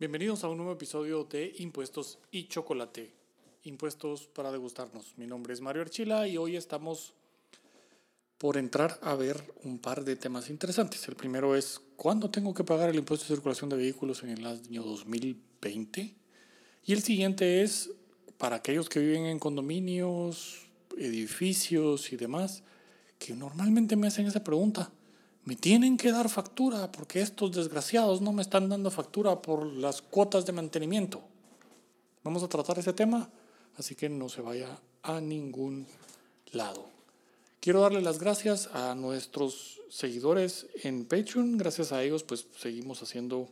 Bienvenidos a un nuevo episodio de Impuestos y Chocolate. Impuestos para degustarnos. Mi nombre es Mario Archila y hoy estamos por entrar a ver un par de temas interesantes. El primero es, ¿cuándo tengo que pagar el impuesto de circulación de vehículos en el año 2020? Y el siguiente es, para aquellos que viven en condominios, edificios y demás, que normalmente me hacen esa pregunta. Me tienen que dar factura porque estos desgraciados no me están dando factura por las cuotas de mantenimiento. Vamos a tratar ese tema, así que no se vaya a ningún lado. Quiero darle las gracias a nuestros seguidores en Patreon. Gracias a ellos, pues seguimos haciendo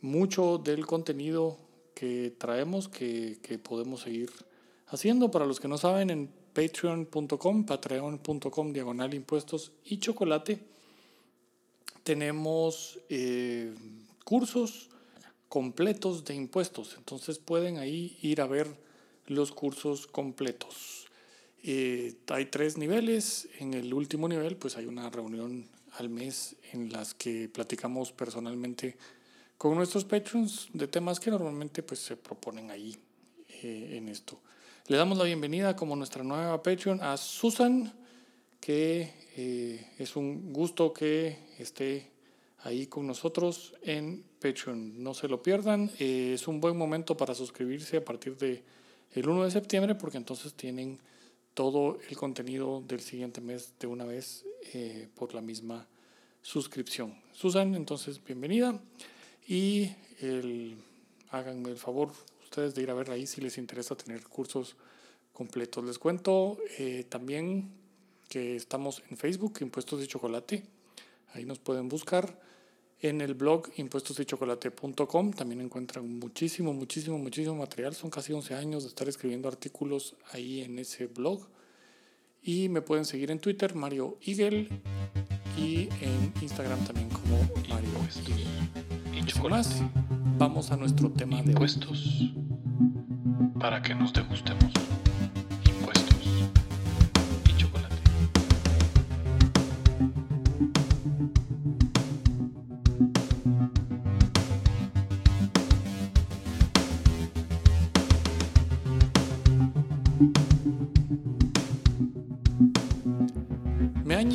mucho del contenido que traemos, que, que podemos seguir haciendo. Para los que no saben, en patreon.com, patreon.com, diagonal impuestos y chocolate tenemos eh, cursos completos de impuestos. Entonces pueden ahí ir a ver los cursos completos. Eh, hay tres niveles. En el último nivel, pues hay una reunión al mes en las que platicamos personalmente con nuestros patrons de temas que normalmente pues, se proponen ahí eh, en esto. Le damos la bienvenida como nuestra nueva Patreon a Susan, que es un gusto que esté ahí con nosotros en Patreon. No se lo pierdan. Eh, es un buen momento para suscribirse a partir de el 1 de septiembre porque entonces tienen todo el contenido del siguiente mes de una vez eh, por la misma suscripción. Susan, entonces bienvenida y el, háganme el favor ustedes de ir a ver ahí si les interesa tener cursos completos. Les cuento eh, también que estamos en Facebook, Impuestos de Chocolate. Ahí nos pueden buscar. En el blog impuestosdechocolate.com también encuentran muchísimo, muchísimo, muchísimo material. Son casi 11 años de estar escribiendo artículos ahí en ese blog. Y me pueden seguir en Twitter, Mario Igel, y en Instagram también como Mario Igel. Y más, vamos a nuestro tema de impuestos para que nos degustemos.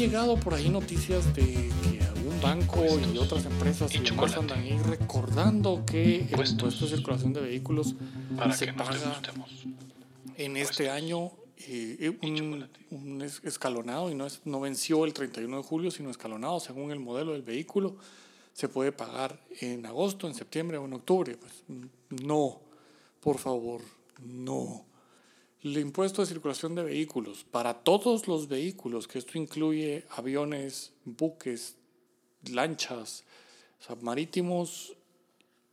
Llegado por ahí noticias de que algún banco y otras empresas y demás andan ahí recordando que el impuesto de circulación de vehículos se paga en este año eh, un, escalonado y no, es, no venció el 31 de julio, sino escalonado según el modelo del vehículo. Se puede pagar en agosto, en septiembre o en octubre. Pues no, por favor, no el impuesto de circulación de vehículos para todos los vehículos, que esto incluye aviones, buques, lanchas, marítimos,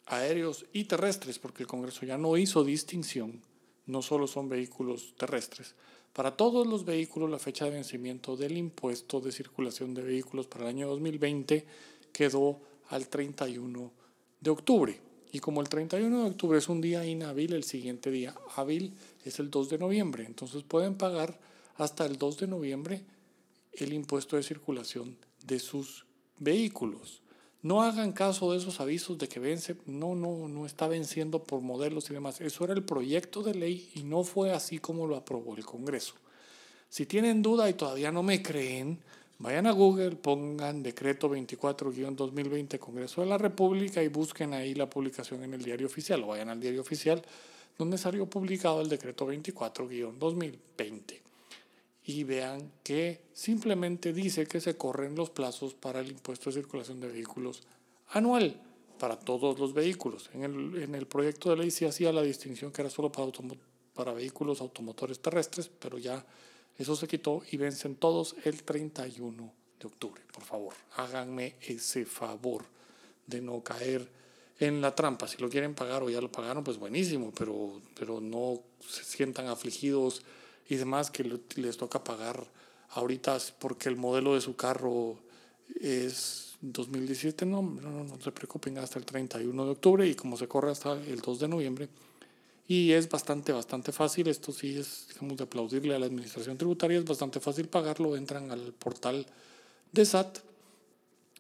aéreos y terrestres, porque el Congreso ya no hizo distinción, no solo son vehículos terrestres. Para todos los vehículos, la fecha de vencimiento del impuesto de circulación de vehículos para el año 2020 quedó al 31 de octubre. Y como el 31 de octubre es un día inhábil, el siguiente día hábil es el 2 de noviembre. Entonces pueden pagar hasta el 2 de noviembre el impuesto de circulación de sus vehículos. No hagan caso de esos avisos de que vence, no, no, no está venciendo por modelos y demás. Eso era el proyecto de ley y no fue así como lo aprobó el Congreso. Si tienen duda y todavía no me creen, Vayan a Google, pongan decreto 24-2020 Congreso de la República y busquen ahí la publicación en el diario oficial o vayan al diario oficial donde salió publicado el decreto 24-2020 y vean que simplemente dice que se corren los plazos para el impuesto de circulación de vehículos anual para todos los vehículos. En el, en el proyecto de ley sí hacía la distinción que era solo para, para vehículos automotores terrestres, pero ya eso se quitó y vencen todos el 31 de octubre. Por favor, háganme ese favor de no caer en la trampa. Si lo quieren pagar o ya lo pagaron, pues buenísimo, pero, pero no se sientan afligidos y demás que les toca pagar ahorita porque el modelo de su carro es 2017. No, no, no, no se preocupen hasta el 31 de octubre y como se corre hasta el 2 de noviembre, y es bastante, bastante fácil. Esto sí es, digamos, de aplaudirle a la administración tributaria. Es bastante fácil pagarlo. Entran al portal de SAT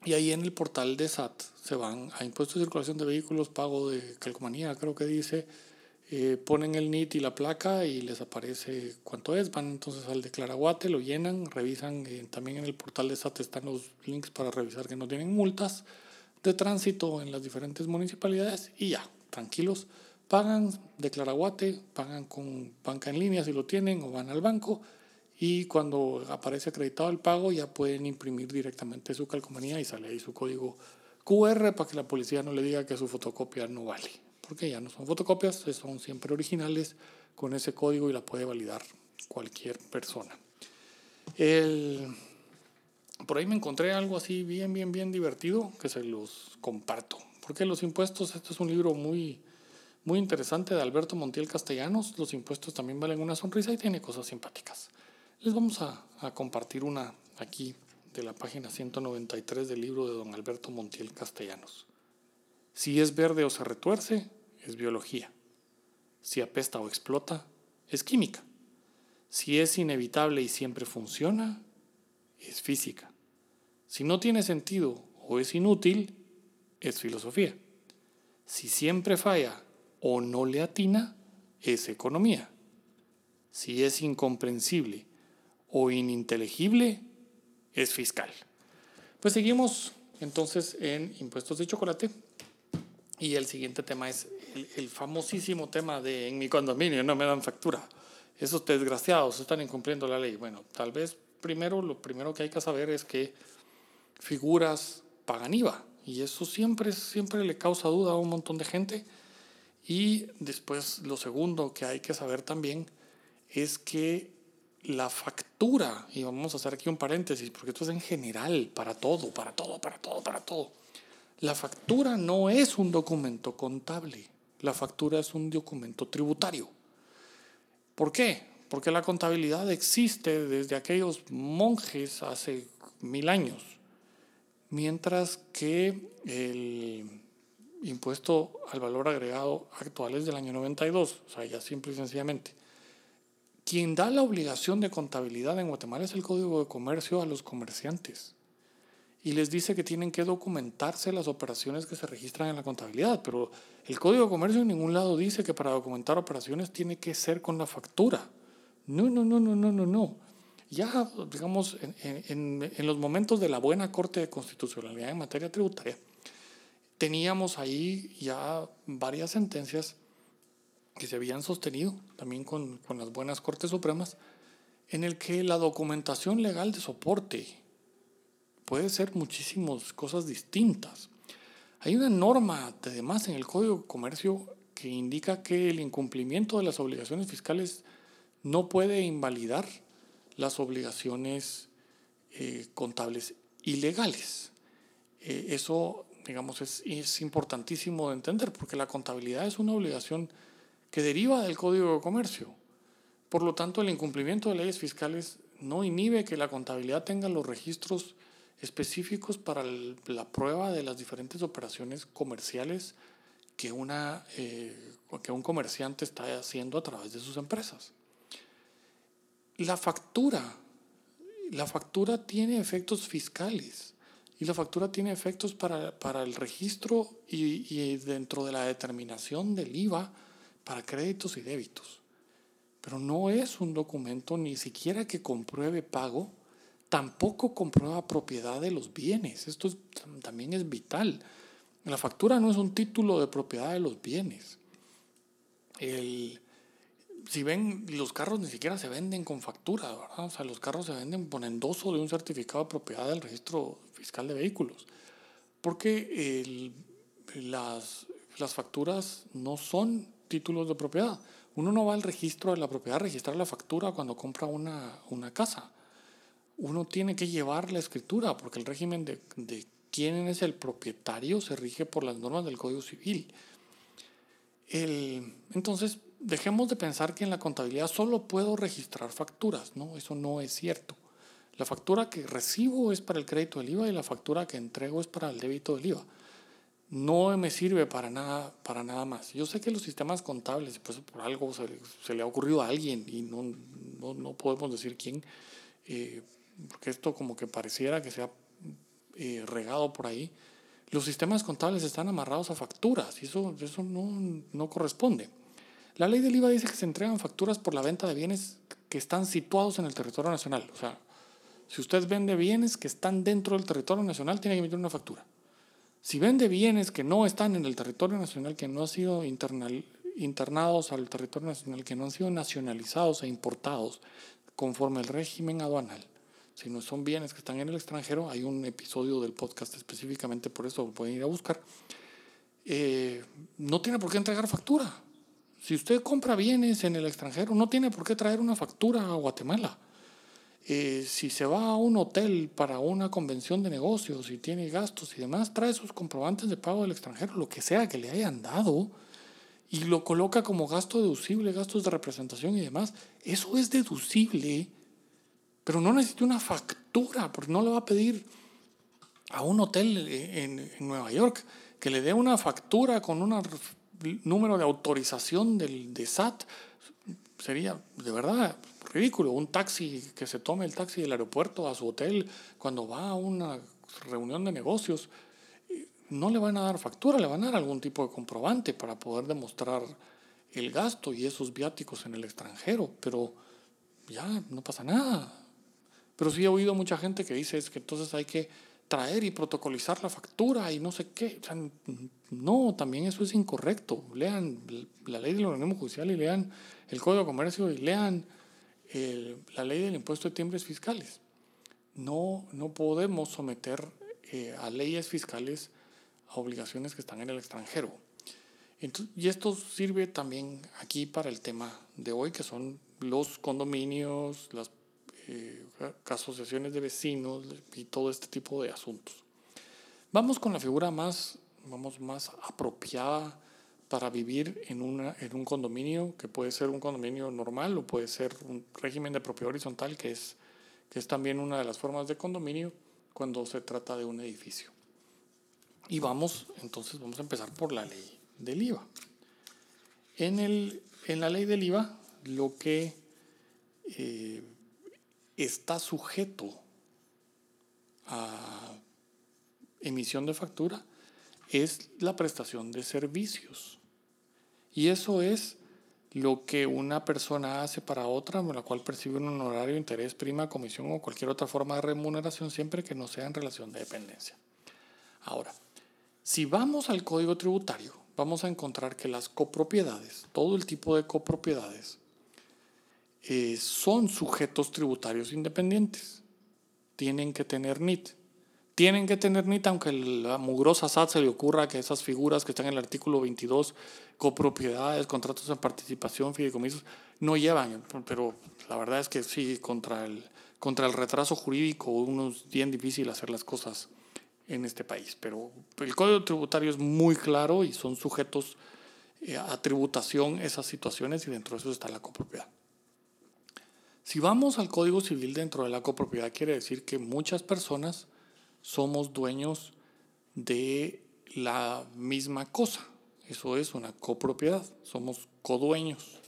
Y ahí en el portal de SAT se van a impuestos de circulación de vehículos, pago de calcomanía, creo que dice, eh, ponen el NIT y la placa y les aparece cuánto es, van entonces al declaraguate, lo llenan, revisan, eh, también en el portal de SAT están los links para revisar que no tienen multas de tránsito en las diferentes municipalidades y ya, tranquilos, pagan declaraguate, pagan con banca en línea si lo tienen o van al banco y cuando aparece acreditado el pago ya pueden imprimir directamente su calcomanía y sale ahí su código QR para que la policía no le diga que su fotocopia no vale porque ya no son fotocopias, son siempre originales con ese código y la puede validar cualquier persona. El, por ahí me encontré algo así bien, bien, bien divertido que se los comparto. Porque los impuestos, este es un libro muy, muy interesante de Alberto Montiel Castellanos. Los impuestos también valen una sonrisa y tiene cosas simpáticas. Les vamos a, a compartir una aquí de la página 193 del libro de don Alberto Montiel Castellanos. Si es verde o se retuerce, es biología. Si apesta o explota, es química. Si es inevitable y siempre funciona, es física. Si no tiene sentido o es inútil, es filosofía. Si siempre falla o no le atina, es economía. Si es incomprensible o ininteligible, es fiscal. Pues seguimos entonces en impuestos de chocolate. Y el siguiente tema es el, famosísimo tema de en mi condominio no me dan factura. Esos desgraciados están incumpliendo la ley. Bueno, tal vez primero lo primero que hay que saber es que figuras pagan IVA y eso siempre, siempre le causa duda a un montón de gente. Y después lo segundo que hay que saber también es que la factura, y vamos a hacer aquí un paréntesis, porque esto es en general, para todo, para todo, para todo, para todo la factura no es un documento contable, la factura es un documento tributario. ¿Por qué? Porque la contabilidad existe desde aquellos monjes hace mil años, mientras que el impuesto al valor agregado actual es del año 92, o sea, ya simple y sencillamente. Quien da la obligación de contabilidad en Guatemala es el Código de Comercio a los comerciantes y les dice que tienen que documentarse las operaciones que se registran en la contabilidad, pero el Código de Comercio en ningún lado dice que para documentar operaciones tiene que ser con la factura. No, no, no, no, no, no, no. Ya, digamos, en, en, los momentos de la buena Corte de Constitucionalidad en materia tributaria, teníamos ahí ya varias sentencias que se habían sostenido, también con, con las buenas Cortes Supremas, en el que la documentación legal de soporte puede ser muchísimas cosas distintas. Hay una norma, además, en el Código de Comercio que indica que el incumplimiento de las obligaciones fiscales no puede invalidar las obligaciones eh, contables ilegales. Eh, eso, digamos, es, es importantísimo de entender porque la contabilidad es una obligación que deriva del Código de Comercio. Por lo tanto, el incumplimiento de leyes fiscales no inhibe que la contabilidad tenga los registros específicos para la prueba de las diferentes operaciones comerciales que, una, eh, que un comerciante está haciendo a través de sus empresas. La factura, la factura tiene efectos fiscales y la factura tiene efectos para, para el registro y, y dentro de la determinación del IVA para créditos y débitos. Pero no es un documento ni siquiera que compruebe pago tampoco comprueba propiedad de los bienes. Esto también es vital. La factura no es un título de propiedad de los bienes. Si ven, los carros ni siquiera se venden con factura, ¿verdad? O sea, los carros se venden con endoso de un certificado de propiedad del registro fiscal de vehículos. Porque las, las facturas no son títulos de propiedad. Uno no va al registro de la propiedad a registrar la factura cuando compra una, una casa uno tiene que llevar la escritura, porque el régimen de, de quién es el propietario se rige por las normas del Código Civil. El, entonces, dejemos de pensar que en la contabilidad solo puedo registrar facturas, ¿no? Eso no es cierto. La factura que recibo es para el crédito del IVA y la factura que entrego es para el débito del IVA. No me sirve para nada, para nada más. Yo sé que los sistemas contables, pues por algo se, le ha ocurrido a alguien y no, no, no podemos decir quién, eh, porque esto como que pareciera que se ha eh, regado por ahí, los sistemas contables están amarrados a facturas y eso, eso no, no corresponde. La ley del IVA dice que se entregan facturas por la venta de bienes que están situados en el territorio nacional. O sea, si usted vende bienes que están dentro del territorio nacional, tiene que emitir una factura. Si vende bienes que no están en el territorio nacional, que no han sido internados al territorio nacional, que no han sido nacionalizados e importados conforme el régimen aduanal, si no son bienes que están en el extranjero, hay un episodio del podcast específicamente por eso, pueden ir a buscar, eh, no tiene por qué entregar factura. Si usted compra bienes en el extranjero, no tiene por qué traer una factura a Guatemala. Eh, si se va a un hotel para una convención de negocios y tiene gastos y demás, trae sus comprobantes de pago del extranjero, lo que sea que le hayan dado, y lo coloca como gasto deducible, gastos de representación y demás. Eso es deducible pero no necesita una factura, porque no le va a pedir a un hotel en, Nueva York que le dé una factura con un número de autorización del, de SAT. Sería de verdad ridículo. Un taxi que se tome el taxi del aeropuerto a su hotel cuando va a una reunión de negocios, no le van a dar factura, le van a dar algún tipo de comprobante para poder demostrar el gasto y esos viáticos en el extranjero, pero ya no pasa nada. Pero sí he oído mucha gente que dice es que entonces hay que traer y protocolizar la factura y no sé qué. no, también eso es incorrecto. Lean la ley del organismo judicial y lean el Código de Comercio y lean la ley del impuesto de timbres fiscales. No, no podemos someter eh, a leyes fiscales a obligaciones que están en el extranjero. y esto sirve también aquí para el tema de hoy, que son los condominios, las eh, asociaciones de vecinos y todo este tipo de asuntos. Vamos con la figura más, vamos, más apropiada para vivir en, una, en un condominio, que puede ser un condominio normal o puede ser un régimen de propiedad horizontal, que es, que es también una de las formas de condominio cuando se trata de un edificio. Y vamos, entonces vamos a empezar por la ley del IVA. En, el, en la ley del IVA, lo que eh, está sujeto a emisión de factura es la prestación de servicios. Y eso es lo que una persona hace para otra, con la cual percibe un honorario, interés, prima, comisión o cualquier otra forma de remuneración, siempre que no sea en relación de dependencia. Ahora, si vamos al código tributario, vamos a encontrar que las copropiedades, todo el tipo de copropiedades, eh, son sujetos tributarios independientes. Tienen que tener NIT. Tienen que tener NIT, aunque la mugrosa SAT se le ocurra que esas figuras que están en el artículo 22, copropiedades, contratos de participación, fideicomisos, no llevan. Pero la verdad es que sí, contra el, contra el retraso jurídico uno es bien difícil hacer las cosas en este país. Pero el código tributario es muy claro y son sujetos eh, a tributación esas situaciones y dentro de eso está la copropiedad. Si vamos al Código Civil dentro de la copropiedad, quiere decir que muchas personas somos dueños de la misma cosa. Eso es una copropiedad, somos codueños.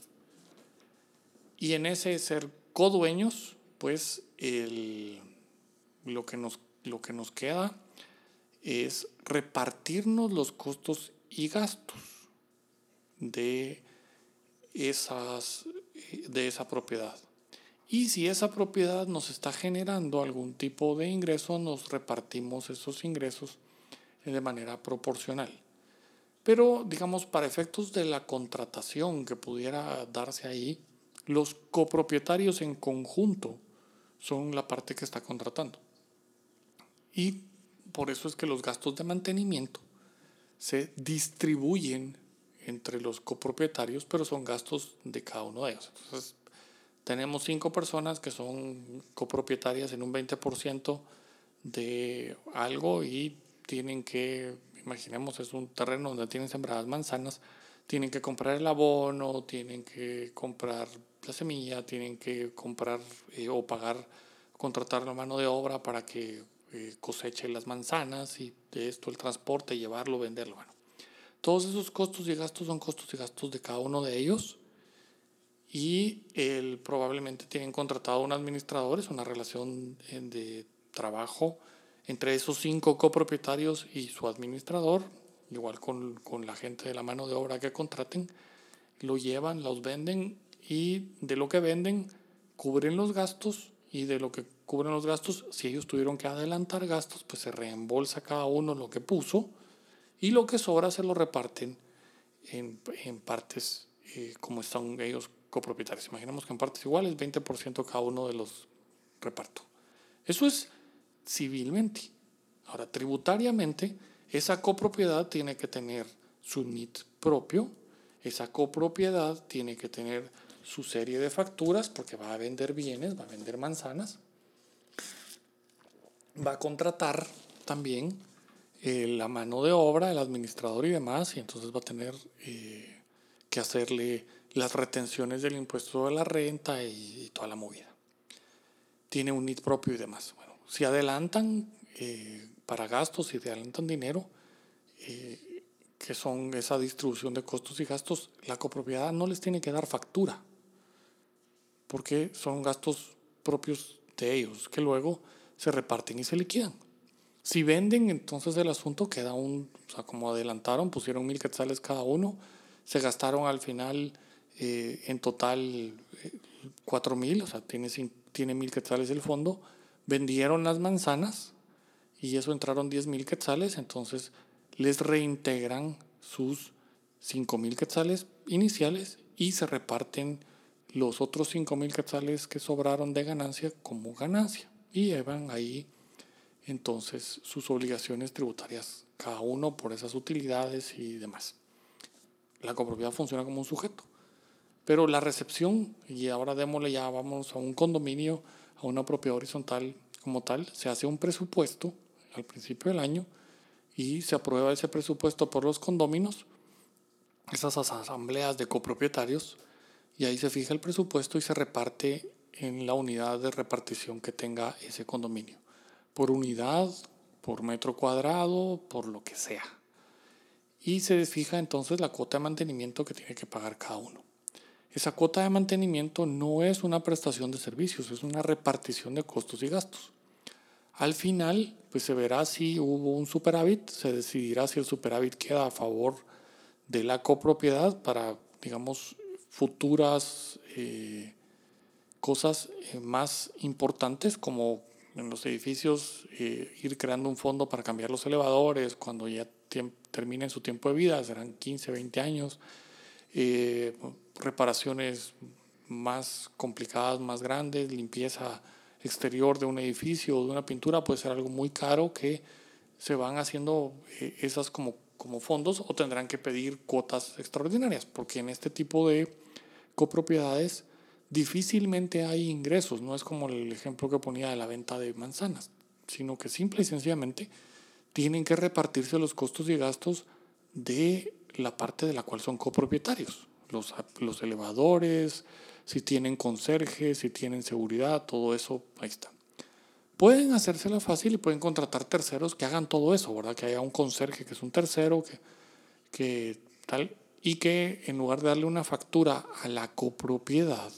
Y en ese ser codueños, pues lo, que nos, lo que nos queda es repartirnos los costos y gastos de, esas, de esa propiedad. Y si esa propiedad nos está generando algún tipo de ingreso, nos repartimos esos ingresos de manera proporcional. Pero, digamos, para efectos de la contratación que pudiera darse ahí, los copropietarios en conjunto son la parte que está contratando. Y por eso es que los gastos de mantenimiento se distribuyen entre los copropietarios, pero son gastos de cada uno de ellos. Entonces, tenemos cinco personas que son copropietarias en un 20% de algo y tienen que, imaginemos, es un terreno donde tienen sembradas manzanas, tienen que comprar el abono, tienen que comprar la semilla, tienen que comprar eh, o pagar, contratar la mano de obra para que eh, coseche las manzanas y de esto el transporte, llevarlo, venderlo. Bueno, todos esos costos y gastos son costos y gastos de cada uno de ellos y él probablemente tienen contratado un administrador, es una relación de trabajo entre esos cinco copropietarios y su administrador, igual con, con la gente de la mano de obra que contraten, lo llevan, los venden y de lo que venden cubren los gastos y de lo que cubren los gastos, si ellos tuvieron que adelantar gastos, pues se reembolsa cada uno lo que puso y lo que sobra se lo reparten en, en partes eh, como están ellos copropietarios. Imaginemos que en partes iguales, 20% cada uno de los reparto. Eso es civilmente. Ahora, tributariamente, esa copropiedad tiene que tener su NIT propio, esa copropiedad tiene que tener su serie de facturas porque va a vender bienes, va a vender manzanas, va a contratar también eh, la mano de obra, el administrador y demás, y entonces va a tener eh, que hacerle las retenciones del impuesto de la renta y, toda la movida. Tiene un NIT propio y demás. Bueno, si adelantan eh, para gastos, si adelantan dinero, que son esa distribución de costos y gastos, la copropiedad no les tiene que dar factura, porque son gastos propios de ellos, que luego se reparten y se liquidan. Si venden, entonces el asunto queda un, o sea, como adelantaron, pusieron mil quetzales cada uno, se gastaron al final eh, en total eh, cuatro mil, o sea, tiene, tiene mil quetzales el fondo, vendieron las manzanas y eso entraron diez mil quetzales, entonces les reintegran sus cinco mil quetzales iniciales y se reparten los otros cinco mil quetzales que sobraron de ganancia como ganancia y llevan ahí entonces sus obligaciones tributarias, cada uno por esas utilidades y demás. La copropiedad funciona como un sujeto. Pero la recepción, y ahora démosle ya, vamos a un condominio, a una propiedad horizontal como tal, se hace un presupuesto al principio del año y se aprueba ese presupuesto por los condóminos, esas asambleas de copropietarios, y ahí se fija el presupuesto y se reparte en la unidad de repartición que tenga ese condominio por unidad, por metro cuadrado, por lo que sea. Y se fija entonces la cuota de mantenimiento que tiene que pagar cada uno. Esa cuota de mantenimiento no es una prestación de servicios, es una repartición de costos y gastos. Al final, pues se verá si hubo un superávit, se decidirá si el superávit queda a favor de la copropiedad para, digamos, futuras eh, cosas eh, más importantes como en los edificios, eh, ir creando un fondo para cambiar los elevadores cuando ya terminen su tiempo de vida, serán 15, 20 años, eh, reparaciones más complicadas, más grandes, limpieza exterior de un edificio o de una pintura puede ser algo muy caro que se van haciendo eh, esas como, como fondos o tendrán que pedir cuotas extraordinarias, porque en este tipo de copropiedades difícilmente hay ingresos, no es como el ejemplo que ponía de la venta de manzanas, sino que simple y sencillamente tienen que repartirse los costos y gastos de la parte de la cual son copropietarios, los, los elevadores, si tienen conserje, si tienen seguridad, todo eso, ahí está. Pueden hacérsela fácil y pueden contratar terceros que hagan todo eso, ¿verdad? Que haya un conserje que es un tercero, que, que tal, y que en lugar de darle una factura a la copropiedad,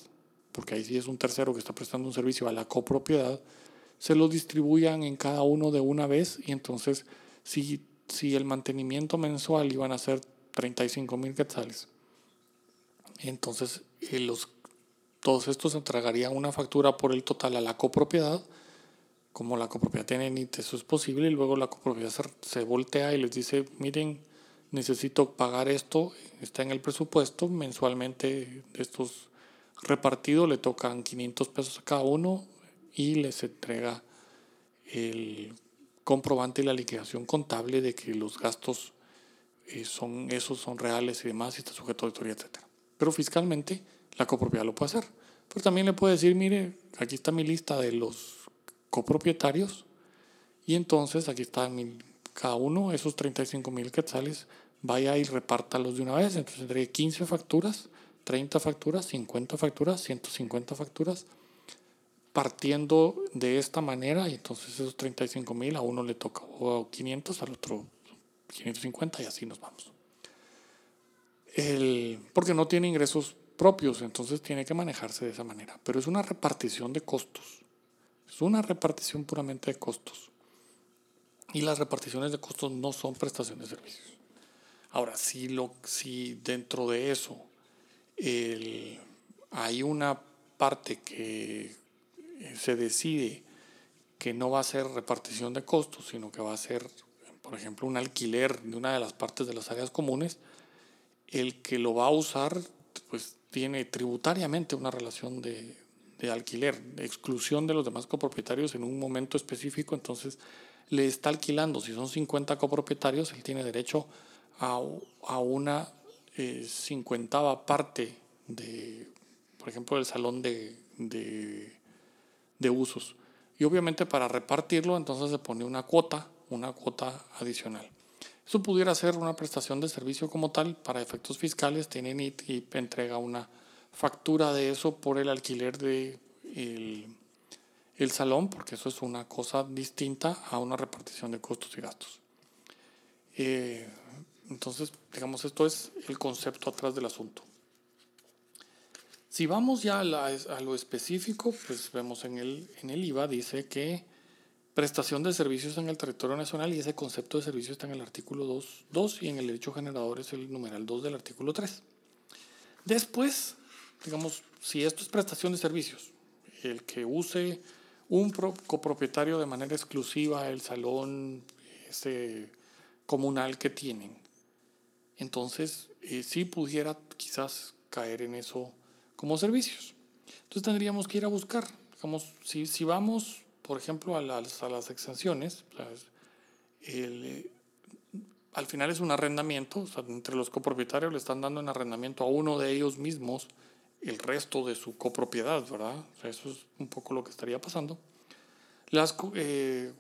porque ahí sí es un tercero que está prestando un servicio a la copropiedad, se lo distribuyan en cada uno de una vez y entonces si, si el mantenimiento mensual iban a ser 35 mil quetzales, entonces eh, los, todos estos entregarían una factura por el total a la copropiedad, como la copropiedad tiene NIT, eso es posible, y luego la copropiedad se, se voltea y les dice, miren, necesito pagar esto, está en el presupuesto mensualmente estos repartido le tocan 500 pesos a cada uno y les entrega el comprobante y la liquidación contable de que los gastos eh, son esos son reales y demás y está sujeto a auditoría, etc. Pero fiscalmente la copropiedad lo puede hacer. Pero también le puede decir, mire, aquí está mi lista de los copropietarios y entonces aquí está cada uno, esos 35 mil quetzales, vaya y repártalos de una vez. Entonces tendré 15 facturas 30 facturas, 50 facturas, 150 facturas, partiendo de esta manera, y entonces esos 35 mil a uno le toca o 500, al otro 550 y así nos vamos. El, porque no tiene ingresos propios, entonces tiene que manejarse de esa manera. Pero es una repartición de costos. Es una repartición puramente de costos. y las reparticiones de costos no son prestaciones de servicios. Ahora, si, lo, si dentro de eso hay una parte que se decide que no va a ser repartición de costos, sino que va a ser, por ejemplo, un alquiler de una de las partes de las áreas comunes, el que lo va a usar, pues tiene tributariamente una relación de, de alquiler, de exclusión de los demás copropietarios en un momento específico, entonces le está alquilando, si son 50 copropietarios, él tiene derecho a, a una eh, cincuentava parte de, por ejemplo, del salón de, de, de usos. Y obviamente para repartirlo, entonces se pone una cuota, una cuota adicional. Eso pudiera ser una prestación de servicio como tal, para efectos fiscales, tiene NIT y entrega una factura de eso por el alquiler de el, salón, porque eso es una cosa distinta a una repartición de costos y gastos. Eh, entonces, digamos, esto es el concepto atrás del asunto. Si vamos ya a, lo específico, pues vemos en el, en el IVA, dice que prestación de servicios en el territorio nacional y ese concepto de servicio está en el artículo 2, 2 y en el derecho generador es el numeral 2 del artículo 3. Después, digamos, si esto es prestación de servicios, el que use un copropietario de manera exclusiva el salón ese comunal que tienen. Entonces, eh, sí pudiera quizás caer en eso como servicios. Entonces tendríamos que ir a buscar. Digamos, si, si vamos, por ejemplo, a las, a las exenciones, eh, al final es un arrendamiento, entre los copropietarios le están dando un arrendamiento a uno de ellos mismos el resto de su copropiedad, ¿verdad? eso es un poco lo que estaría pasando. Las eh,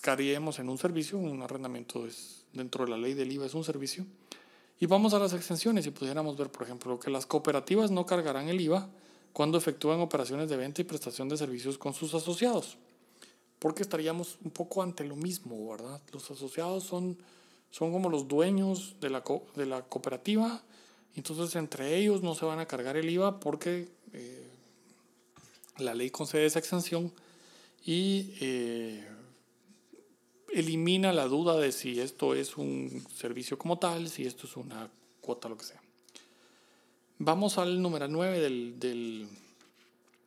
caeríamos en un servicio, un arrendamiento es, dentro de la ley del IVA es un servicio. Y vamos a las exenciones y pudiéramos ver, por ejemplo, que las cooperativas no cargarán el IVA cuando efectúan operaciones de venta y prestación de servicios con sus asociados. Porque estaríamos un poco ante lo mismo, ¿verdad? Los asociados son, son como los dueños de la, de la cooperativa entonces entre ellos no se van a cargar el IVA porque eh, la ley concede esa exención y eh, elimina la duda de si esto es un servicio como tal, si esto es una cuota, lo que sea. Vamos al número 9 del, del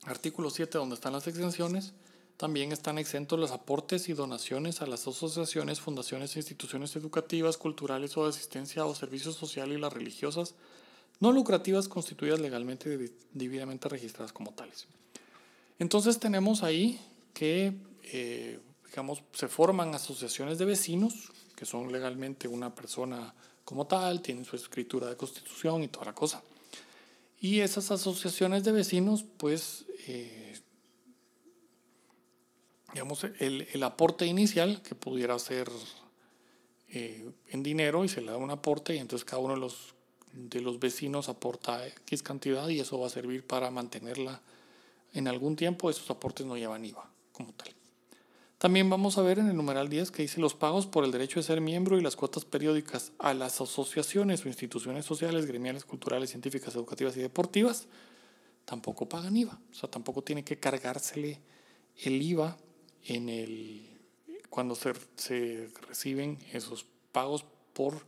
artículo 7 donde están las exenciones. También están exentos los aportes y donaciones a las asociaciones, fundaciones e instituciones educativas, culturales o de asistencia o servicios sociales y las religiosas no lucrativas constituidas legalmente y debidamente registradas como tales. Entonces tenemos ahí que, eh, digamos, se forman asociaciones de vecinos, que son legalmente una persona como tal, tienen su escritura de constitución y toda la cosa. Y esas asociaciones de vecinos, pues, eh, digamos, el, el, aporte inicial, que pudiera ser eh, en dinero, y se le da un aporte, y entonces cada uno de los de los vecinos aporta X cantidad y eso va a servir para mantenerla en algún tiempo. Esos aportes no llevan IVA como tal. También vamos a ver en el numeral 10 que dice los pagos por el derecho de ser miembro y las cuotas periódicas a las asociaciones o instituciones sociales, gremiales, culturales, científicas, educativas y deportivas tampoco pagan IVA. O sea, tampoco tiene que cargársele el IVA en el, cuando se, se reciben esos pagos por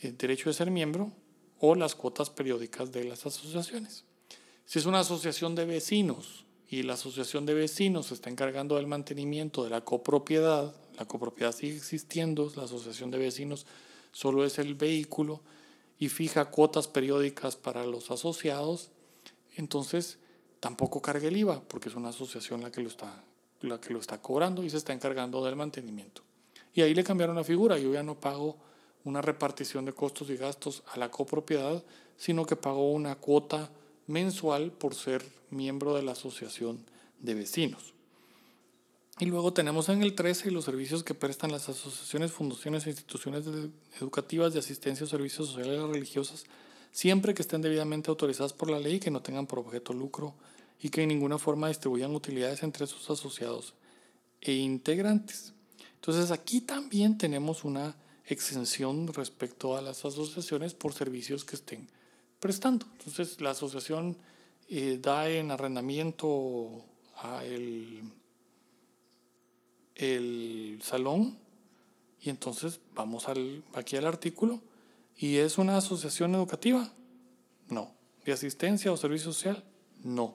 el derecho de ser miembro o las cuotas periódicas de las asociaciones. Si es una asociación de vecinos y la asociación de vecinos se está encargando del mantenimiento de la copropiedad, la copropiedad sigue existiendo, la asociación de vecinos solo es el vehículo y fija cuotas periódicas para los asociados, entonces tampoco carga el IVA porque es una asociación la que lo está, la que lo está cobrando y se está encargando del mantenimiento. Y ahí le cambiaron la figura, yo ya no pago una repartición de costos y gastos a la copropiedad, sino que pagó una cuota mensual por ser miembro de la asociación de vecinos. Y luego tenemos en el 13 los servicios que prestan las asociaciones, fundaciones e instituciones educativas de asistencia o servicios sociales religiosas, siempre que estén debidamente autorizadas por la ley y que no tengan por objeto lucro y que en ninguna forma distribuyan utilidades entre sus asociados e integrantes. Entonces aquí también tenemos una exención respecto a las asociaciones por servicios que estén prestando. Entonces, la asociación eh, da en arrendamiento a el, el salón Y entonces vamos al, aquí al artículo. ¿Y es una asociación educativa? No. ¿De asistencia o servicio social? No.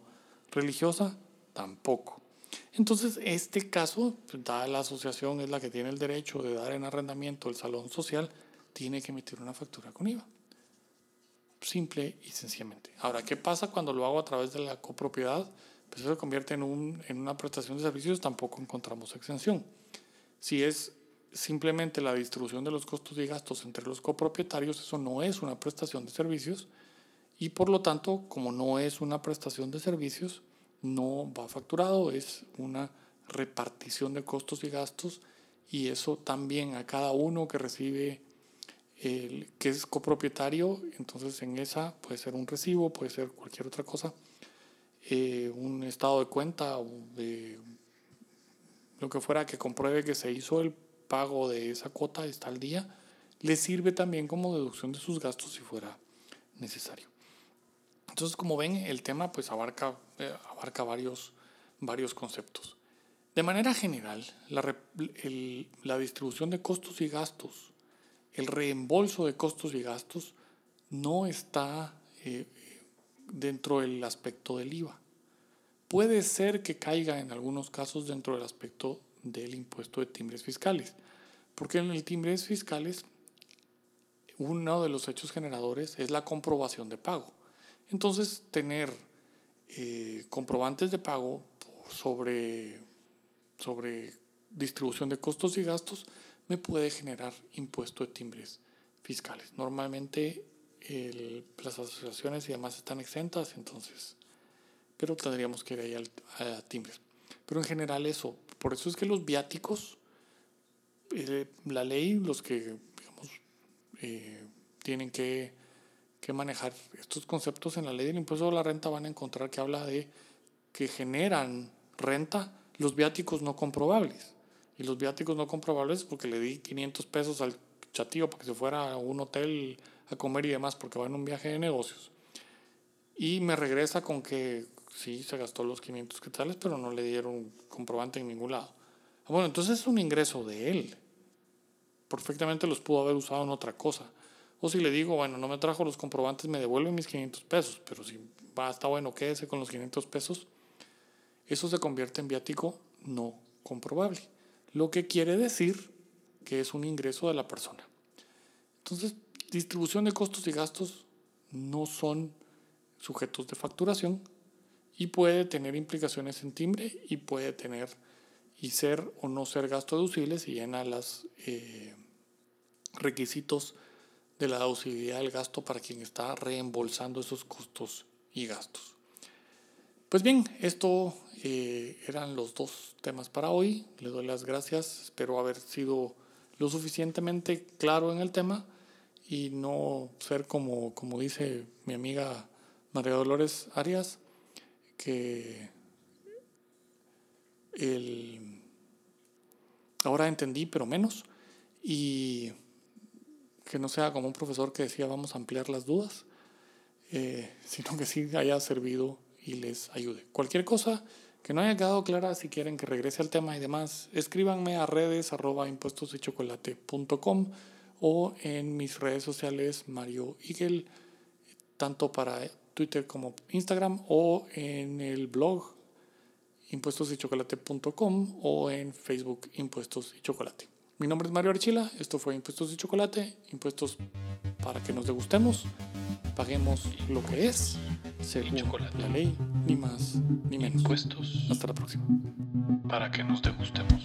¿Religiosa? Tampoco. Entonces, este caso, dada la asociación es la que tiene el derecho de dar en arrendamiento el salón social, tiene que emitir una factura con IVA. Simple y sencillamente. Ahora, ¿qué pasa cuando lo hago a través de la copropiedad? Pues eso se convierte en, un, en una prestación de servicios, tampoco encontramos exención. Si es simplemente la distribución de los costos y gastos entre los copropietarios, eso no es una prestación de servicios y por lo tanto, como no es una prestación de servicios, no va facturado, es una repartición de costos y gastos y eso también a cada uno que recibe el que es copropietario, entonces en esa puede ser un recibo, puede ser cualquier otra cosa, eh, un estado de cuenta o de lo que fuera que compruebe que se hizo el pago de esa cuota, está al día, le sirve también como deducción de sus gastos si fuera necesario. Entonces, como ven, el tema pues abarca, eh, abarca varios, varios conceptos. De manera general, la, la distribución de costos y gastos el reembolso de costos y gastos no está eh, dentro del aspecto del IVA. Puede ser que caiga en algunos casos dentro del aspecto del impuesto de timbres fiscales, porque en el timbres fiscales uno de los hechos generadores es la comprobación de pago. Entonces, tener eh, comprobantes de pago sobre, sobre distribución de costos y gastos me puede generar impuesto de timbres fiscales. Normalmente las asociaciones y demás están exentas, entonces, pero tendríamos que ir ahí a, timbres. Pero en general eso, por eso es que los viáticos, eh, la ley, los que eh, tienen que, que manejar estos conceptos en la ley del impuesto a la renta van a encontrar que habla de que generan renta los viáticos no comprobables. Y los viáticos no comprobables porque le di 500 pesos al chatío para que se fuera a un hotel a comer y demás porque va en un viaje de negocios. Y me regresa con que sí, se gastó los 500 quetzales, pero no le dieron comprobante en ningún lado. Bueno, entonces es un ingreso de él. Perfectamente los pudo haber usado en otra cosa. O si le digo, bueno, no me trajo los comprobantes, me devuelven mis 500 pesos. Pero si va, está bueno, quédese con los 500 pesos. Eso se convierte en viático no comprobable lo que quiere decir que es un ingreso de la persona. Entonces, distribución de costos y gastos no son sujetos de facturación y puede tener implicaciones en timbre y puede tener y ser o no ser gasto deducible si llena los eh, requisitos de la deducibilidad del gasto para quien está reembolsando esos costos y gastos. Pues bien, esto eh, eran los dos temas para hoy. Le doy las gracias. Espero haber sido lo suficientemente claro en el tema y no ser como, como dice mi amiga María Dolores Arias, que el, ahora entendí, pero menos, y que no sea como un profesor que decía vamos a ampliar las dudas, eh, sino que sí haya servido y les ayude. Cualquier cosa que no haya quedado clara, si quieren que regrese al tema y demás, escríbanme a redes arroba impuestosychocolate.com o en mis redes sociales Mario Igel, tanto para Twitter como Instagram o en el blog impuestosychocolate.com o en Facebook Impuestos y Chocolate. Mi nombre es Mario Archila, esto fue Impuestos y Chocolate, impuestos para que nos degustemos, paguemos lo que es según la ley, ni más ni menos. Impuestos. Hasta la próxima. Para que nos degustemos.